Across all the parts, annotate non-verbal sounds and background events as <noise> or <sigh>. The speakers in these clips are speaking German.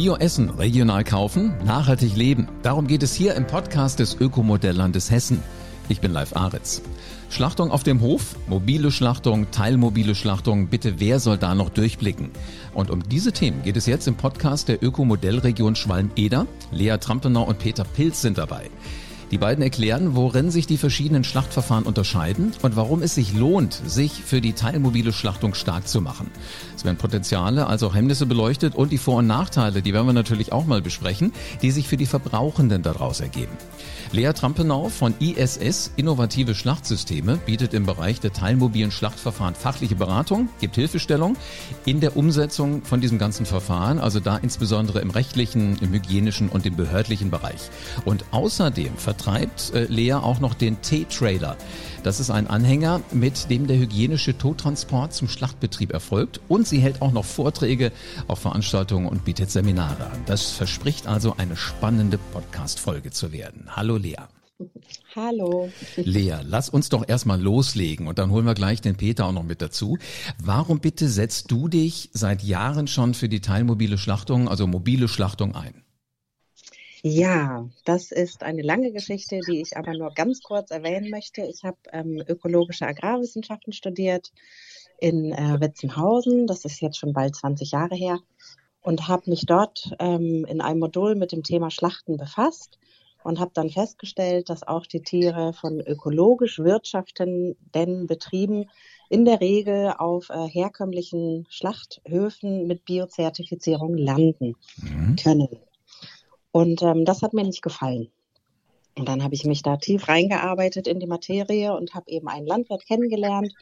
Bioessen regional kaufen, nachhaltig leben. Darum geht es hier im Podcast des Ökomodelllandes Hessen. Ich bin Live Aritz. Schlachtung auf dem Hof, mobile Schlachtung, teilmobile Schlachtung, bitte wer soll da noch durchblicken? Und um diese Themen geht es jetzt im Podcast der Ökomodellregion Schwalm-Eder. Lea Trampenau und Peter Pilz sind dabei. Die beiden erklären, worin sich die verschiedenen Schlachtverfahren unterscheiden und warum es sich lohnt, sich für die teilmobile Schlachtung stark zu machen. Es werden Potenziale, also auch Hemmnisse beleuchtet und die Vor- und Nachteile, die werden wir natürlich auch mal besprechen, die sich für die Verbrauchenden daraus ergeben. Lea Trampenau von ISS Innovative Schlachtsysteme bietet im Bereich der teilmobilen Schlachtverfahren fachliche Beratung, gibt Hilfestellung in der Umsetzung von diesem ganzen Verfahren, also da insbesondere im rechtlichen, im hygienischen und im behördlichen Bereich. Und außerdem vertreibt äh, Lea auch noch den T-Trailer. Das ist ein Anhänger, mit dem der hygienische Todtransport zum Schlachtbetrieb erfolgt und sie hält auch noch Vorträge auf Veranstaltungen und bietet Seminare an. Das verspricht also eine spannende Podcast-Folge zu werden. Hallo Lea. <laughs> Hallo. Lea, lass uns doch erstmal loslegen und dann holen wir gleich den Peter auch noch mit dazu. Warum bitte setzt du dich seit Jahren schon für die teilmobile Schlachtung, also mobile Schlachtung ein? Ja, das ist eine lange Geschichte, die ich aber nur ganz kurz erwähnen möchte. Ich habe ähm, ökologische Agrarwissenschaften studiert in äh, Wetzenhausen. Das ist jetzt schon bald 20 Jahre her und habe mich dort ähm, in einem Modul mit dem Thema Schlachten befasst und habe dann festgestellt, dass auch die Tiere von ökologisch wirtschaftenden Betrieben in der Regel auf äh, herkömmlichen Schlachthöfen mit Biozertifizierung landen mhm. können. Und ähm, das hat mir nicht gefallen. Und dann habe ich mich da tief reingearbeitet in die Materie und habe eben einen Landwirt kennengelernt,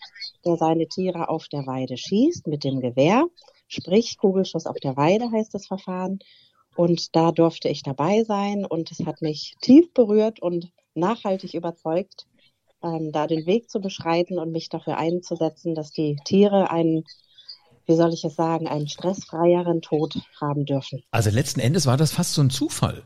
der seine Tiere auf der Weide schießt mit dem Gewehr. Sprich, Kugelschuss auf der Weide heißt das Verfahren. Und da durfte ich dabei sein und es hat mich tief berührt und nachhaltig überzeugt, ähm, da den Weg zu beschreiten und mich dafür einzusetzen, dass die Tiere einen wie soll ich es sagen, einen stressfreieren Tod haben dürfen. Also letzten Endes war das fast so ein Zufall.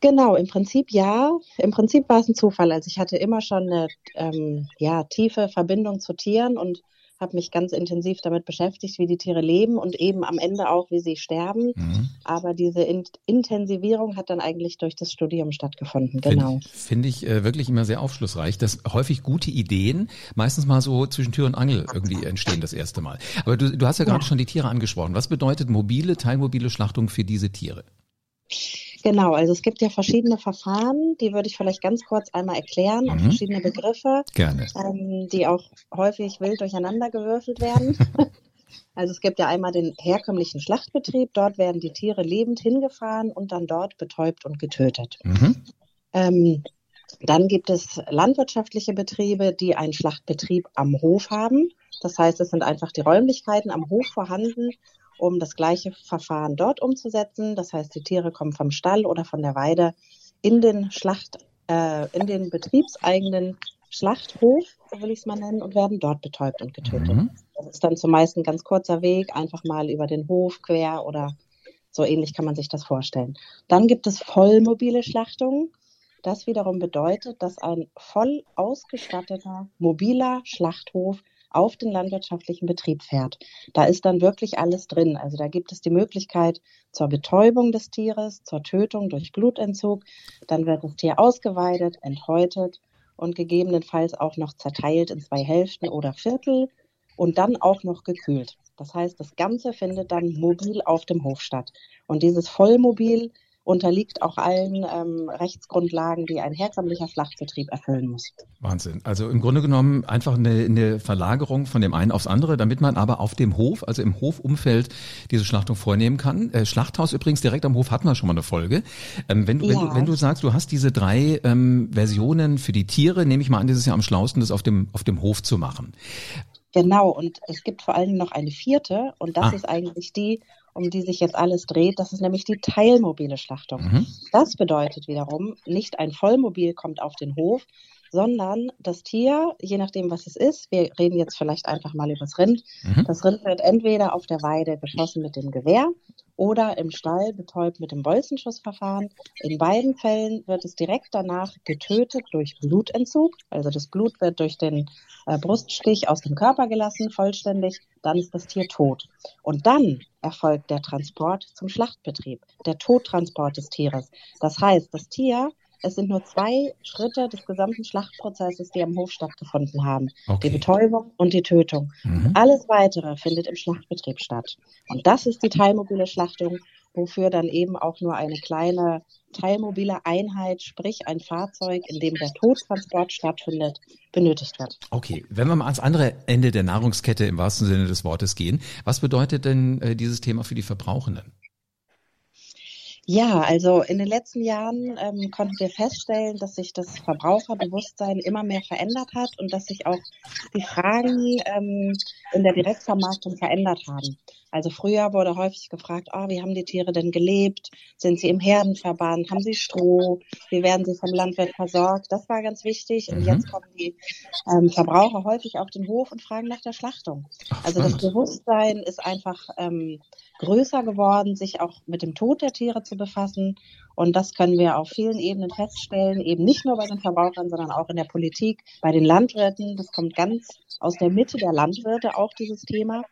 Genau, im Prinzip ja. Im Prinzip war es ein Zufall. Also ich hatte immer schon eine ähm, ja, tiefe Verbindung zu Tieren und habe mich ganz intensiv damit beschäftigt, wie die Tiere leben und eben am Ende auch, wie sie sterben. Mhm. Aber diese In Intensivierung hat dann eigentlich durch das Studium stattgefunden. Genau. Finde ich äh, wirklich immer sehr aufschlussreich, dass häufig gute Ideen meistens mal so zwischen Tür und Angel irgendwie entstehen das erste Mal. Aber du, du hast ja, ja. gerade schon die Tiere angesprochen. Was bedeutet mobile, teilmobile Schlachtung für diese Tiere? Genau, also es gibt ja verschiedene Verfahren, die würde ich vielleicht ganz kurz einmal erklären, mhm. verschiedene Begriffe. Ähm, die auch häufig wild durcheinander gewürfelt werden. <laughs> also es gibt ja einmal den herkömmlichen Schlachtbetrieb, dort werden die Tiere lebend hingefahren und dann dort betäubt und getötet. Mhm. Ähm, dann gibt es landwirtschaftliche Betriebe, die einen Schlachtbetrieb am Hof haben. Das heißt, es sind einfach die Räumlichkeiten am Hof vorhanden um das gleiche Verfahren dort umzusetzen. Das heißt, die Tiere kommen vom Stall oder von der Weide in den Schlacht, äh, in den betriebseigenen Schlachthof, so will ich es mal nennen, und werden dort betäubt und getötet. Mhm. Das ist dann zumeist ein ganz kurzer Weg, einfach mal über den Hof quer oder so ähnlich kann man sich das vorstellen. Dann gibt es vollmobile Schlachtungen. Das wiederum bedeutet, dass ein voll ausgestatteter mobiler Schlachthof auf den landwirtschaftlichen Betrieb fährt. Da ist dann wirklich alles drin. Also da gibt es die Möglichkeit zur Betäubung des Tieres, zur Tötung durch Blutentzug. Dann wird das Tier ausgeweidet, enthäutet und gegebenenfalls auch noch zerteilt in zwei Hälften oder Viertel und dann auch noch gekühlt. Das heißt, das Ganze findet dann mobil auf dem Hof statt. Und dieses Vollmobil unterliegt auch allen ähm, Rechtsgrundlagen, die ein herkömmlicher Schlachtbetrieb erfüllen muss. Wahnsinn. Also im Grunde genommen einfach eine, eine Verlagerung von dem einen aufs andere, damit man aber auf dem Hof, also im Hofumfeld, diese Schlachtung vornehmen kann. Äh, Schlachthaus übrigens direkt am Hof hatten wir schon mal eine Folge. Ähm, wenn, du, ja. wenn, du, wenn du sagst, du hast diese drei ähm, Versionen für die Tiere, nehme ich mal an, das ist ja am schlausten, das auf dem, auf dem Hof zu machen. Genau, und es gibt vor allen Dingen noch eine vierte, und das ah. ist eigentlich die, um die sich jetzt alles dreht. Das ist nämlich die teilmobile Schlachtung. Mhm. Das bedeutet wiederum, nicht ein Vollmobil kommt auf den Hof, sondern das Tier, je nachdem, was es ist, wir reden jetzt vielleicht einfach mal über das Rind. Mhm. Das Rind wird entweder auf der Weide geschossen mit dem Gewehr oder im Stall betäubt mit dem Bolzenschussverfahren. In beiden Fällen wird es direkt danach getötet durch Blutentzug. Also das Blut wird durch den äh, Bruststich aus dem Körper gelassen, vollständig. Dann ist das Tier tot. Und dann erfolgt der Transport zum Schlachtbetrieb, der Todtransport des Tieres. Das heißt, das Tier es sind nur zwei Schritte des gesamten Schlachtprozesses, die am Hof stattgefunden haben. Okay. Die Betäubung und die Tötung. Mhm. Alles weitere findet im Schlachtbetrieb statt. Und das ist die teilmobile Schlachtung, wofür dann eben auch nur eine kleine teilmobile Einheit, sprich ein Fahrzeug, in dem der Todtransport stattfindet, benötigt wird. Okay, wenn wir mal ans andere Ende der Nahrungskette im wahrsten Sinne des Wortes gehen, was bedeutet denn äh, dieses Thema für die Verbrauchenden? Ja, also in den letzten Jahren ähm, konnten wir feststellen, dass sich das Verbraucherbewusstsein immer mehr verändert hat und dass sich auch die Fragen ähm, in der Direktvermarktung verändert haben. Also früher wurde häufig gefragt, oh, wie haben die Tiere denn gelebt? Sind sie im Herdenverband? Haben sie Stroh? Wie werden sie vom Landwirt versorgt? Das war ganz wichtig. Und mhm. jetzt kommen die ähm, Verbraucher häufig auf den Hof und fragen nach der Schlachtung. Ach, also das Bewusstsein ist einfach ähm, größer geworden, sich auch mit dem Tod der Tiere zu befassen. Und das können wir auf vielen Ebenen feststellen, eben nicht nur bei den Verbrauchern, sondern auch in der Politik, bei den Landwirten. Das kommt ganz aus der Mitte der Landwirte auch dieses Thema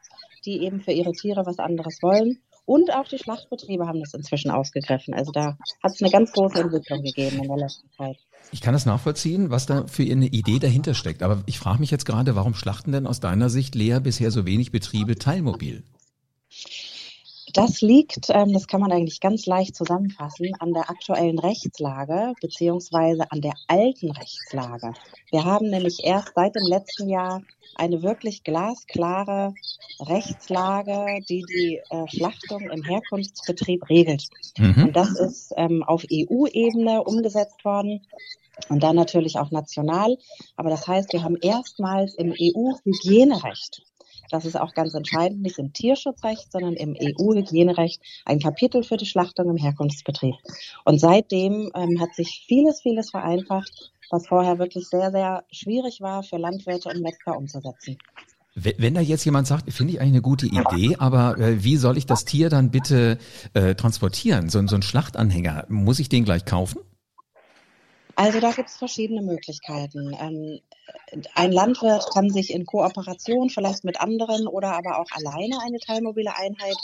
die eben für ihre Tiere was anderes wollen. Und auch die Schlachtbetriebe haben das inzwischen ausgegriffen. Also da hat es eine ganz große Entwicklung gegeben in der letzten Zeit. Ich kann das nachvollziehen, was da für eine Idee dahinter steckt. Aber ich frage mich jetzt gerade, warum schlachten denn aus deiner Sicht Lea bisher so wenig Betriebe teilmobil? Das liegt, ähm, das kann man eigentlich ganz leicht zusammenfassen, an der aktuellen Rechtslage beziehungsweise an der alten Rechtslage. Wir haben nämlich erst seit dem letzten Jahr eine wirklich glasklare Rechtslage, die die äh, Schlachtung im Herkunftsbetrieb regelt. Mhm. Und das ist ähm, auf EU-Ebene umgesetzt worden und dann natürlich auch national. Aber das heißt, wir haben erstmals im EU-Hygienerecht das ist auch ganz entscheidend, nicht im Tierschutzrecht, sondern im EU-Hygienerecht ein Kapitel für die Schlachtung im Herkunftsbetrieb. Und seitdem ähm, hat sich vieles, vieles vereinfacht, was vorher wirklich sehr, sehr schwierig war für Landwirte und Metzger umzusetzen. Wenn da jetzt jemand sagt, finde ich eigentlich eine gute Idee, aber äh, wie soll ich das Tier dann bitte äh, transportieren? So, so ein Schlachtanhänger, muss ich den gleich kaufen? Also da gibt es verschiedene Möglichkeiten. Ähm, ein Landwirt kann sich in Kooperation vielleicht mit anderen oder aber auch alleine eine teilmobile Einheit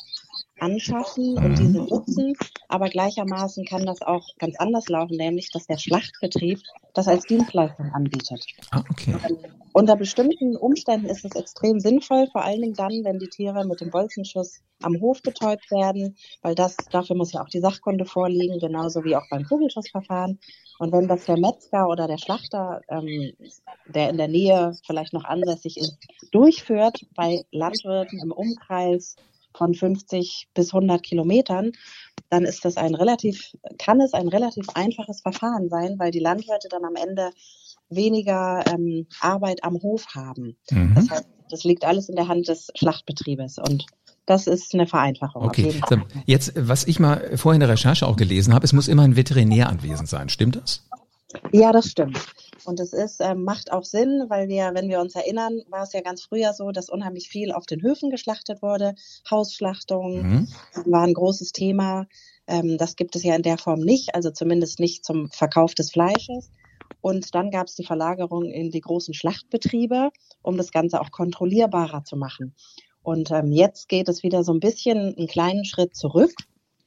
anschaffen und diese nutzen. Aber gleichermaßen kann das auch ganz anders laufen, nämlich dass der Schlachtbetrieb das als Dienstleistung anbietet. Ah, okay. Ähm, unter bestimmten Umständen ist es extrem sinnvoll, vor allen Dingen dann, wenn die Tiere mit dem Bolzenschuss am Hof betäubt werden, weil das dafür muss ja auch die Sachkunde vorliegen, genauso wie auch beim Kugelschussverfahren. Und wenn das der Metzger oder der Schlachter, ähm, der in der Nähe vielleicht noch ansässig ist, durchführt bei Landwirten im Umkreis von 50 bis 100 Kilometern, dann ist das ein relativ, kann es ein relativ einfaches Verfahren sein, weil die Landwirte dann am Ende weniger ähm, Arbeit am Hof haben. Mhm. Das heißt, das liegt alles in der Hand des Schlachtbetriebes und das ist eine Vereinfachung. Okay. Jetzt, was ich mal vorhin in der Recherche auch gelesen habe, es muss immer ein Veterinär anwesend sein. Stimmt das? Ja, das stimmt. Und es ist, äh, macht auch Sinn, weil wir, wenn wir uns erinnern, war es ja ganz früher so, dass unheimlich viel auf den Höfen geschlachtet wurde. Hausschlachtungen mhm. war ein großes Thema. Ähm, das gibt es ja in der Form nicht, also zumindest nicht zum Verkauf des Fleisches. Und dann gab es die Verlagerung in die großen Schlachtbetriebe, um das Ganze auch kontrollierbarer zu machen. Und ähm, jetzt geht es wieder so ein bisschen einen kleinen Schritt zurück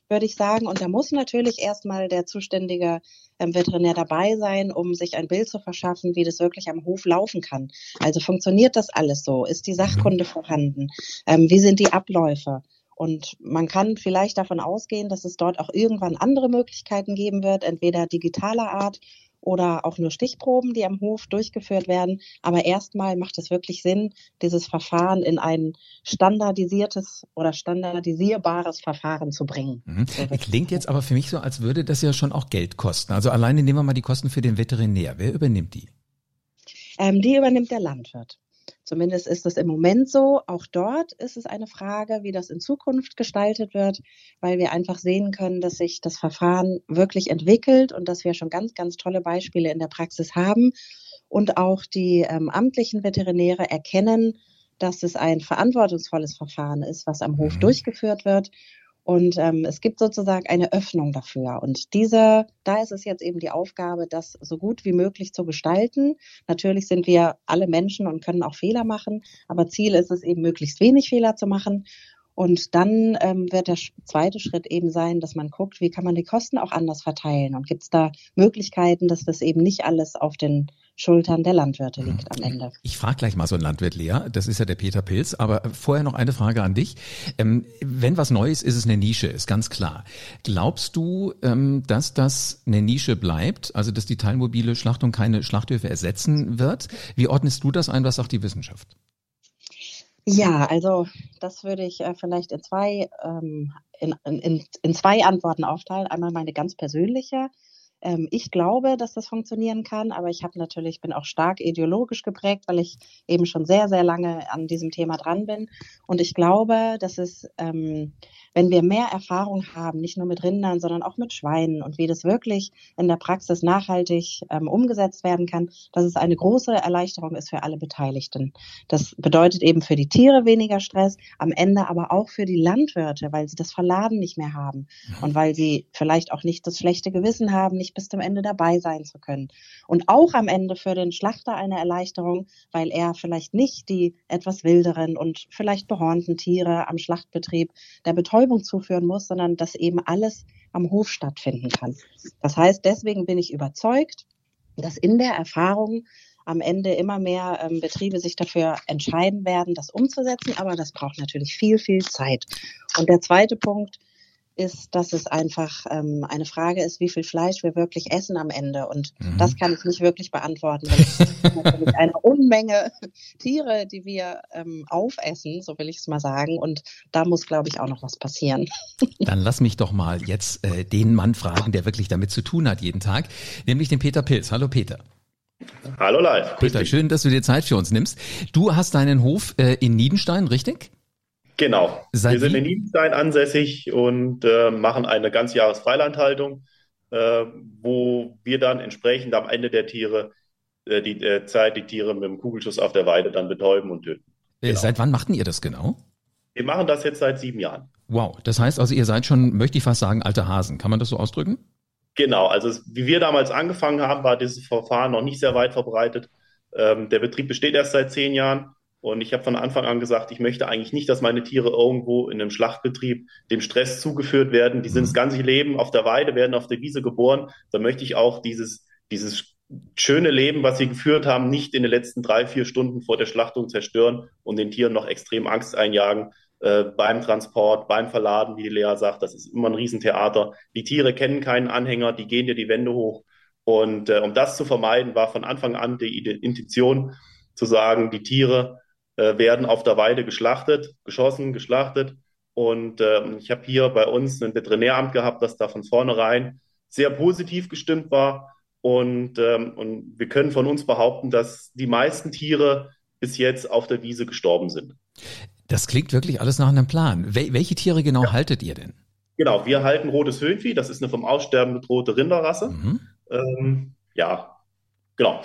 würde ich sagen. Und da muss natürlich erstmal der zuständige ähm, Veterinär dabei sein, um sich ein Bild zu verschaffen, wie das wirklich am Hof laufen kann. Also funktioniert das alles so? Ist die Sachkunde vorhanden? Ähm, wie sind die Abläufe? Und man kann vielleicht davon ausgehen, dass es dort auch irgendwann andere Möglichkeiten geben wird, entweder digitaler Art oder auch nur Stichproben, die am Hof durchgeführt werden. Aber erstmal macht es wirklich Sinn, dieses Verfahren in ein standardisiertes oder standardisierbares Verfahren zu bringen. Mhm. Klingt jetzt aber für mich so, als würde das ja schon auch Geld kosten. Also alleine nehmen wir mal die Kosten für den Veterinär. Wer übernimmt die? Ähm, die übernimmt der Landwirt. Zumindest ist es im Moment so. Auch dort ist es eine Frage, wie das in Zukunft gestaltet wird, weil wir einfach sehen können, dass sich das Verfahren wirklich entwickelt und dass wir schon ganz, ganz tolle Beispiele in der Praxis haben. Und auch die ähm, amtlichen Veterinäre erkennen, dass es ein verantwortungsvolles Verfahren ist, was am Hof mhm. durchgeführt wird. Und ähm, es gibt sozusagen eine Öffnung dafür. Und diese, da ist es jetzt eben die Aufgabe, das so gut wie möglich zu gestalten. Natürlich sind wir alle Menschen und können auch Fehler machen, aber Ziel ist es eben, möglichst wenig Fehler zu machen. Und dann ähm, wird der zweite Schritt eben sein, dass man guckt, wie kann man die Kosten auch anders verteilen und gibt es da Möglichkeiten, dass das eben nicht alles auf den Schultern der Landwirte liegt am Ende. Ich frage gleich mal so einen Landwirt, Lea, das ist ja der Peter Pilz, aber vorher noch eine Frage an dich. Ähm, wenn was Neues ist, ist es eine Nische, ist ganz klar. Glaubst du, ähm, dass das eine Nische bleibt, also dass die teilmobile Schlachtung keine Schlachthöfe ersetzen wird? Wie ordnest du das ein, was sagt die Wissenschaft? Ja, also das würde ich äh, vielleicht in zwei, ähm, in, in, in zwei Antworten aufteilen. Einmal meine ganz persönliche. Ähm, ich glaube, dass das funktionieren kann, aber ich habe natürlich, bin auch stark ideologisch geprägt, weil ich eben schon sehr, sehr lange an diesem Thema dran bin. Und ich glaube, dass es ähm, wenn wir mehr Erfahrung haben, nicht nur mit Rindern, sondern auch mit Schweinen und wie das wirklich in der Praxis nachhaltig ähm, umgesetzt werden kann, dass es eine große Erleichterung ist für alle Beteiligten. Das bedeutet eben für die Tiere weniger Stress, am Ende aber auch für die Landwirte, weil sie das Verladen nicht mehr haben und weil sie vielleicht auch nicht das schlechte Gewissen haben, nicht bis zum Ende dabei sein zu können. Und auch am Ende für den Schlachter eine Erleichterung, weil er vielleicht nicht die etwas wilderen und vielleicht behornten Tiere am Schlachtbetrieb der Betäubung Betäubung zuführen muss, sondern dass eben alles am Hof stattfinden kann. Das heißt, deswegen bin ich überzeugt, dass in der Erfahrung am Ende immer mehr ähm, Betriebe sich dafür entscheiden werden, das umzusetzen. Aber das braucht natürlich viel, viel Zeit. Und der zweite Punkt, ist, dass es einfach ähm, eine Frage ist, wie viel Fleisch wir wirklich essen am Ende. Und mhm. das kann ich nicht wirklich beantworten. Das ist <laughs> natürlich eine Unmenge Tiere, die wir ähm, aufessen, so will ich es mal sagen. Und da muss, glaube ich, auch noch was passieren. <laughs> Dann lass mich doch mal jetzt äh, den Mann fragen, der wirklich damit zu tun hat jeden Tag, nämlich den Peter Pilz. Hallo Peter. Hallo live. Peter, schön, dass du dir Zeit für uns nimmst. Du hast deinen Hof äh, in Niedenstein, richtig? Genau. Seit wir sind in Niedenstein ansässig und äh, machen eine Ganzjahresfreilandhaltung, äh, wo wir dann entsprechend am Ende der Tiere äh, die äh, Zeit die Tiere mit dem Kugelschuss auf der Weide dann betäuben und töten. Äh, genau. Seit wann machten ihr das genau? Wir machen das jetzt seit sieben Jahren. Wow, das heißt also, ihr seid schon, möchte ich fast sagen, alte Hasen. Kann man das so ausdrücken? Genau, also wie wir damals angefangen haben, war dieses Verfahren noch nicht sehr weit verbreitet. Ähm, der Betrieb besteht erst seit zehn Jahren und ich habe von Anfang an gesagt, ich möchte eigentlich nicht, dass meine Tiere irgendwo in einem Schlachtbetrieb dem Stress zugeführt werden. Die sind das mhm. ganze Leben auf der Weide, werden auf der Wiese geboren. Da möchte ich auch dieses, dieses schöne Leben, was sie geführt haben, nicht in den letzten drei, vier Stunden vor der Schlachtung zerstören und den Tieren noch extrem Angst einjagen. Äh, beim Transport, beim Verladen, wie die Lea sagt, das ist immer ein Riesentheater. Die Tiere kennen keinen Anhänger, die gehen dir die Wände hoch. Und äh, um das zu vermeiden, war von Anfang an die Intention zu sagen, die Tiere äh, werden auf der Weide geschlachtet, geschossen, geschlachtet. Und ähm, ich habe hier bei uns ein Veterinäramt gehabt, das da von vornherein sehr positiv gestimmt war. Und, ähm, und wir können von uns behaupten, dass die meisten Tiere bis jetzt auf der Wiese gestorben sind. Das klingt wirklich alles nach einem Plan. Wel welche Tiere genau ja. haltet ihr denn? Genau, wir halten rotes Höhenvieh. Das ist eine vom Aussterben bedrohte Rinderrasse. Mhm. Ähm, ja, genau.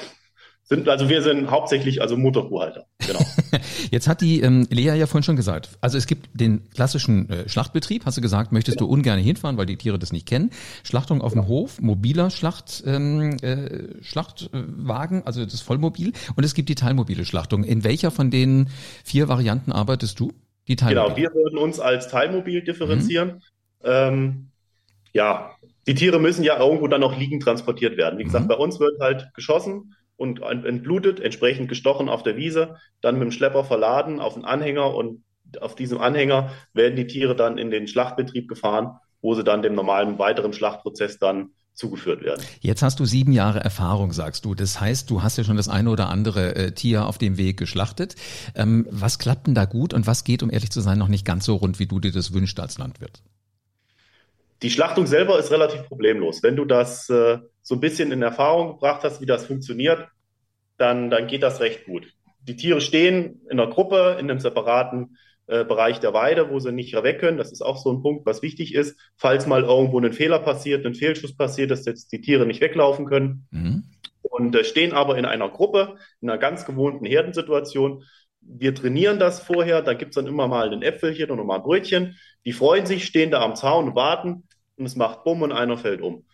Sind, also wir sind hauptsächlich also Mutterkuhhalter. Genau. <laughs> Jetzt hat die ähm, Lea ja vorhin schon gesagt, also es gibt den klassischen äh, Schlachtbetrieb, hast du gesagt, möchtest genau. du ungern hinfahren, weil die Tiere das nicht kennen. Schlachtung auf genau. dem Hof, mobiler Schlacht, ähm, äh, Schlachtwagen, also das Vollmobil. Und es gibt die teilmobile Schlachtung. In welcher von den vier Varianten arbeitest du? Die Teilmobil. Genau, wir würden uns als Teilmobil differenzieren. Mhm. Ähm, ja, die Tiere müssen ja irgendwo dann noch liegend transportiert werden. Wie gesagt, mhm. bei uns wird halt geschossen und entblutet, entsprechend gestochen auf der Wiese, dann mit dem Schlepper verladen auf den Anhänger und auf diesem Anhänger werden die Tiere dann in den Schlachtbetrieb gefahren, wo sie dann dem normalen weiteren Schlachtprozess dann zugeführt werden. Jetzt hast du sieben Jahre Erfahrung, sagst du. Das heißt, du hast ja schon das eine oder andere äh, Tier auf dem Weg geschlachtet. Ähm, was klappt denn da gut und was geht, um ehrlich zu sein, noch nicht ganz so rund, wie du dir das wünschst als Landwirt? Die Schlachtung selber ist relativ problemlos. Wenn du das äh, so ein bisschen in Erfahrung gebracht hast, wie das funktioniert, dann, dann geht das recht gut. Die Tiere stehen in einer Gruppe, in einem separaten äh, Bereich der Weide, wo sie nicht weg können. Das ist auch so ein Punkt, was wichtig ist. Falls mal irgendwo ein Fehler passiert, ein Fehlschuss passiert, dass jetzt die Tiere nicht weglaufen können. Mhm. und äh, stehen aber in einer Gruppe, in einer ganz gewohnten Herdensituation. Wir trainieren das vorher, da gibt's dann immer mal ein Äpfelchen oder mal ein Brötchen. Die freuen sich, stehen da am Zaun und warten und es macht Bumm und einer fällt um.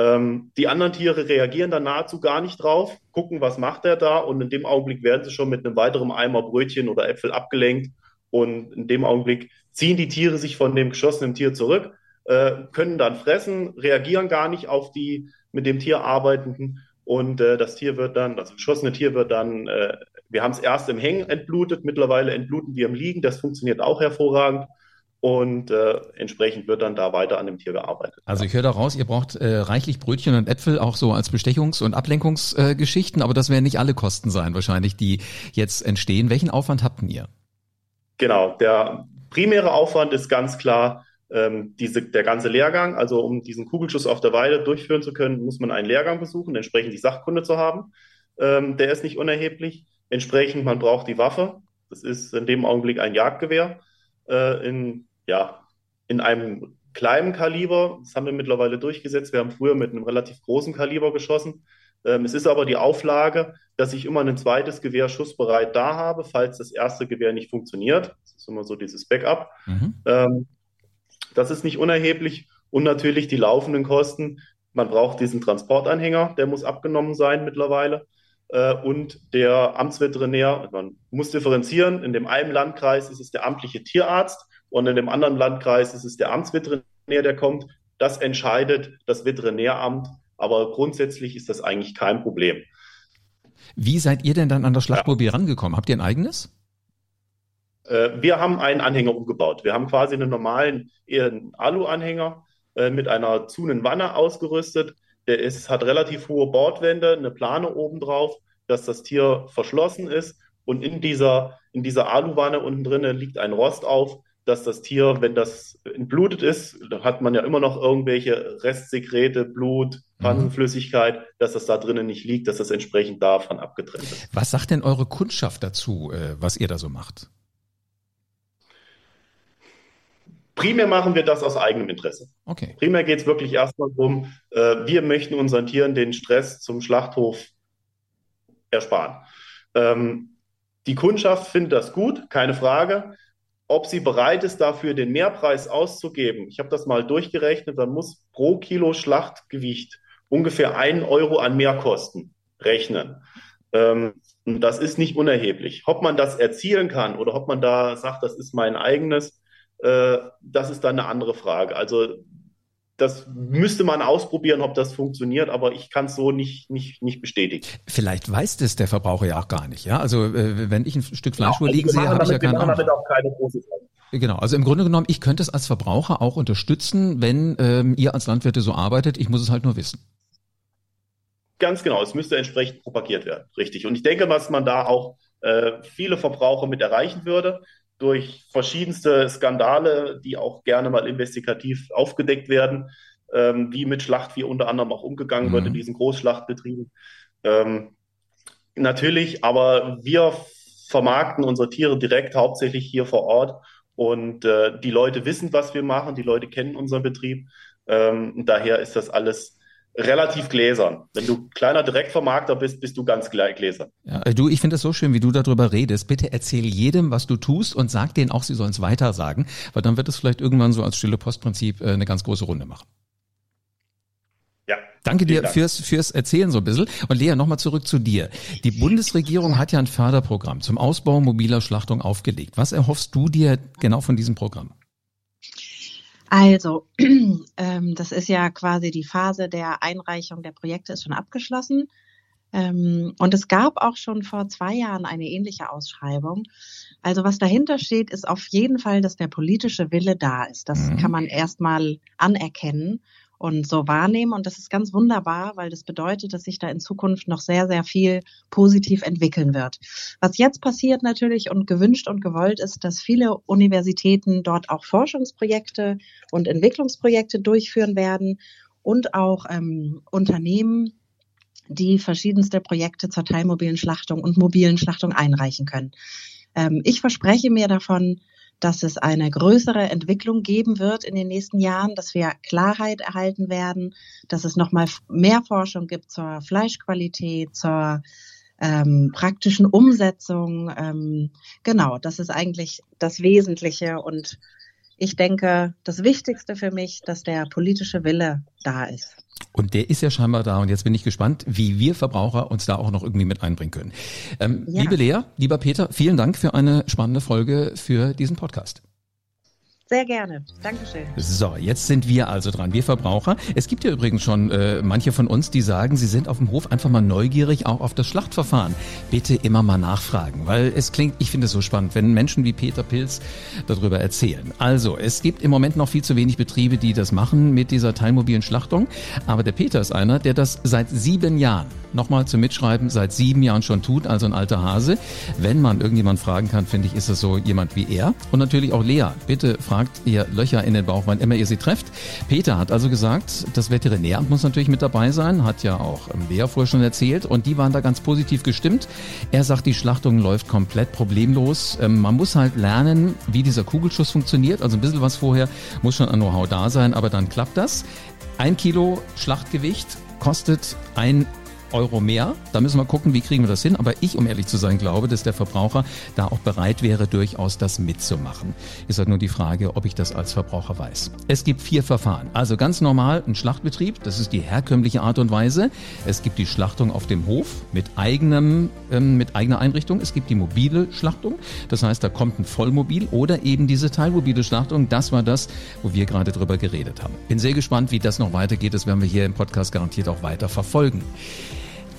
Ähm, die anderen Tiere reagieren dann nahezu gar nicht drauf, gucken, was macht er da und in dem Augenblick werden sie schon mit einem weiteren Eimer Brötchen oder Äpfel abgelenkt und in dem Augenblick ziehen die Tiere sich von dem geschossenen Tier zurück, äh, können dann fressen, reagieren gar nicht auf die mit dem Tier arbeitenden und äh, das Tier wird dann, das geschossene Tier wird dann, äh, wir haben es erst im Hängen entblutet, mittlerweile entbluten wir im Liegen, das funktioniert auch hervorragend und äh, entsprechend wird dann da weiter an dem Tier gearbeitet. Also ich höre daraus, ihr braucht äh, reichlich Brötchen und Äpfel auch so als Bestechungs- und Ablenkungsgeschichten, äh, aber das werden nicht alle Kosten sein wahrscheinlich, die jetzt entstehen. Welchen Aufwand habt ihr? Genau, der primäre Aufwand ist ganz klar ähm, diese, der ganze Lehrgang. Also um diesen Kugelschuss auf der Weide durchführen zu können, muss man einen Lehrgang besuchen, entsprechend die Sachkunde zu haben. Ähm, der ist nicht unerheblich. Entsprechend, man braucht die Waffe. Das ist in dem Augenblick ein Jagdgewehr äh, in ja, in einem kleinen Kaliber. Das haben wir mittlerweile durchgesetzt. Wir haben früher mit einem relativ großen Kaliber geschossen. Ähm, es ist aber die Auflage, dass ich immer ein zweites Gewehr schussbereit da habe, falls das erste Gewehr nicht funktioniert. Das ist immer so dieses Backup. Mhm. Ähm, das ist nicht unerheblich. Und natürlich die laufenden Kosten. Man braucht diesen Transportanhänger, der muss abgenommen sein mittlerweile. Äh, und der Amtsveterinär, man muss differenzieren. In dem einen Landkreis ist es der amtliche Tierarzt und in dem anderen Landkreis ist es der Amtsveterinär, der kommt. Das entscheidet das Veterinäramt, aber grundsätzlich ist das eigentlich kein Problem. Wie seid ihr denn dann an das Schlachtmobil ja. rangekommen? Habt ihr ein eigenes? Äh, wir haben einen Anhänger umgebaut. Wir haben quasi einen normalen Alu-Anhänger äh, mit einer Zunenwanne ausgerüstet. Der ist, hat relativ hohe Bordwände, eine Plane obendrauf, dass das Tier verschlossen ist. Und in dieser, in dieser Aluwanne unten drinnen liegt ein Rost auf, dass das Tier, wenn das entblutet ist, da hat man ja immer noch irgendwelche Restsekrete, Blut, Pfannenflüssigkeit, mhm. dass das da drinnen nicht liegt, dass das entsprechend davon abgetrennt ist. Was sagt denn eure Kundschaft dazu, äh, was ihr da so macht? Primär machen wir das aus eigenem Interesse. Okay. Primär geht es wirklich erstmal darum, äh, wir möchten unseren Tieren den Stress zum Schlachthof ersparen. Ähm, die Kundschaft findet das gut, keine Frage ob sie bereit ist, dafür den Mehrpreis auszugeben. Ich habe das mal durchgerechnet, dann muss pro Kilo Schlachtgewicht ungefähr einen Euro an Mehrkosten rechnen. Ähm, das ist nicht unerheblich. Ob man das erzielen kann oder ob man da sagt, das ist mein eigenes, äh, das ist dann eine andere Frage. Also das müsste man ausprobieren, ob das funktioniert, aber ich kann es so nicht, nicht, nicht bestätigen. Vielleicht weiß das der Verbraucher ja auch gar nicht, ja. Also äh, wenn ich ein Stück Fleisch genau, liegen sehe, habe ich ja keine Ahnung. damit auch keine große Genau, also im Grunde genommen, ich könnte es als Verbraucher auch unterstützen, wenn ähm, ihr als Landwirte so arbeitet. Ich muss es halt nur wissen. Ganz genau, es müsste entsprechend propagiert werden, richtig. Und ich denke, was man da auch äh, viele Verbraucher mit erreichen würde, durch verschiedenste Skandale, die auch gerne mal investigativ aufgedeckt werden, ähm, wie mit Schlachtvieh unter anderem auch umgegangen mhm. wird in diesen Großschlachtbetrieben. Ähm, natürlich, aber wir vermarkten unsere Tiere direkt hauptsächlich hier vor Ort und äh, die Leute wissen, was wir machen, die Leute kennen unseren Betrieb. Ähm, daher ist das alles relativ gläsern. Wenn du kleiner Direktvermarkter bist, bist du ganz gläsern. Ja, du, ich finde es so schön, wie du darüber redest. Bitte erzähl jedem, was du tust und sag denen auch, sie sollen es weiter sagen, weil dann wird es vielleicht irgendwann so als stille Postprinzip äh, eine ganz große Runde machen. Ja. Danke dir Dank. fürs, fürs Erzählen so ein bisschen. Und Lea, nochmal zurück zu dir. Die Bundesregierung hat ja ein Förderprogramm zum Ausbau mobiler Schlachtung aufgelegt. Was erhoffst du dir genau von diesem Programm? Also, <clears throat> ähm, das ist ja quasi die Phase der Einreichung der Projekte ist schon abgeschlossen. Ähm, und es gab auch schon vor zwei Jahren eine ähnliche Ausschreibung. Also was dahinter steht, ist auf jeden Fall, dass der politische Wille da ist. Das mhm. kann man erstmal anerkennen und so wahrnehmen. Und das ist ganz wunderbar, weil das bedeutet, dass sich da in Zukunft noch sehr, sehr viel positiv entwickeln wird. Was jetzt passiert natürlich und gewünscht und gewollt ist, dass viele Universitäten dort auch Forschungsprojekte und Entwicklungsprojekte durchführen werden und auch ähm, Unternehmen, die verschiedenste Projekte zur teilmobilen Schlachtung und mobilen Schlachtung einreichen können. Ähm, ich verspreche mir davon, dass es eine größere Entwicklung geben wird in den nächsten Jahren, dass wir Klarheit erhalten werden, dass es nochmal mehr Forschung gibt zur Fleischqualität, zur ähm, praktischen Umsetzung. Ähm, genau, das ist eigentlich das Wesentliche. Und ich denke, das Wichtigste für mich, dass der politische Wille da ist. Und der ist ja scheinbar da. Und jetzt bin ich gespannt, wie wir Verbraucher uns da auch noch irgendwie mit einbringen können. Ähm, ja. Liebe Lea, lieber Peter, vielen Dank für eine spannende Folge für diesen Podcast. Sehr gerne. Dankeschön. So, jetzt sind wir also dran, wir Verbraucher. Es gibt ja übrigens schon äh, manche von uns, die sagen, sie sind auf dem Hof einfach mal neugierig auch auf das Schlachtverfahren. Bitte immer mal nachfragen, weil es klingt, ich finde es so spannend, wenn Menschen wie Peter Pilz darüber erzählen. Also, es gibt im Moment noch viel zu wenig Betriebe, die das machen mit dieser teilmobilen Schlachtung. Aber der Peter ist einer, der das seit sieben Jahren nochmal zum Mitschreiben seit sieben Jahren schon tut, also ein alter Hase. Wenn man irgendjemand fragen kann, finde ich, ist es so jemand wie er. Und natürlich auch Lea. Bitte fragt ihr Löcher in den Bauch, wann immer ihr sie trefft. Peter hat also gesagt, das Veterinäramt muss natürlich mit dabei sein, hat ja auch Lea vorher schon erzählt und die waren da ganz positiv gestimmt. Er sagt, die Schlachtung läuft komplett problemlos. Ähm, man muss halt lernen, wie dieser Kugelschuss funktioniert. Also ein bisschen was vorher muss schon an Know-how da sein, aber dann klappt das. Ein Kilo Schlachtgewicht kostet ein Euro mehr. Da müssen wir gucken, wie kriegen wir das hin. Aber ich, um ehrlich zu sein, glaube, dass der Verbraucher da auch bereit wäre, durchaus das mitzumachen. Ist halt nur die Frage, ob ich das als Verbraucher weiß. Es gibt vier Verfahren. Also ganz normal ein Schlachtbetrieb, das ist die herkömmliche Art und Weise. Es gibt die Schlachtung auf dem Hof mit eigenem, ähm, mit eigener Einrichtung. Es gibt die mobile Schlachtung. Das heißt, da kommt ein Vollmobil oder eben diese teilmobile Schlachtung. Das war das, wo wir gerade drüber geredet haben. Bin sehr gespannt, wie das noch weitergeht. Das werden wir hier im Podcast garantiert auch weiter verfolgen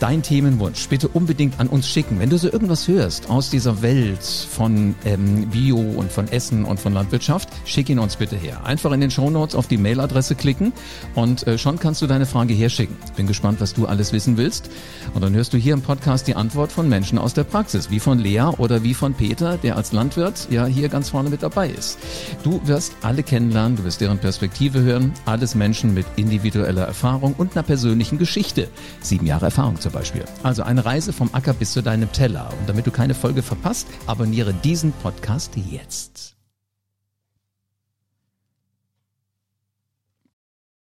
dein Themenwunsch bitte unbedingt an uns schicken. Wenn du so irgendwas hörst aus dieser Welt von ähm, Bio und von Essen und von Landwirtschaft, schick ihn uns bitte her. Einfach in den Shownotes auf die Mailadresse klicken und äh, schon kannst du deine Frage herschicken. Bin gespannt, was du alles wissen willst. Und dann hörst du hier im Podcast die Antwort von Menschen aus der Praxis, wie von Lea oder wie von Peter, der als Landwirt ja hier ganz vorne mit dabei ist. Du wirst alle kennenlernen, du wirst deren Perspektive hören, alles Menschen mit individueller Erfahrung und einer persönlichen Geschichte. Sieben Jahre Erfahrung zum Beispiel. Also eine Reise vom Acker bis zu deinem Teller. Und damit du keine Folge verpasst, abonniere diesen Podcast jetzt.